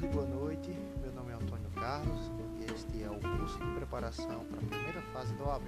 boa noite. Meu nome é Antônio Carlos e este é o curso de preparação para a primeira fase do OAB.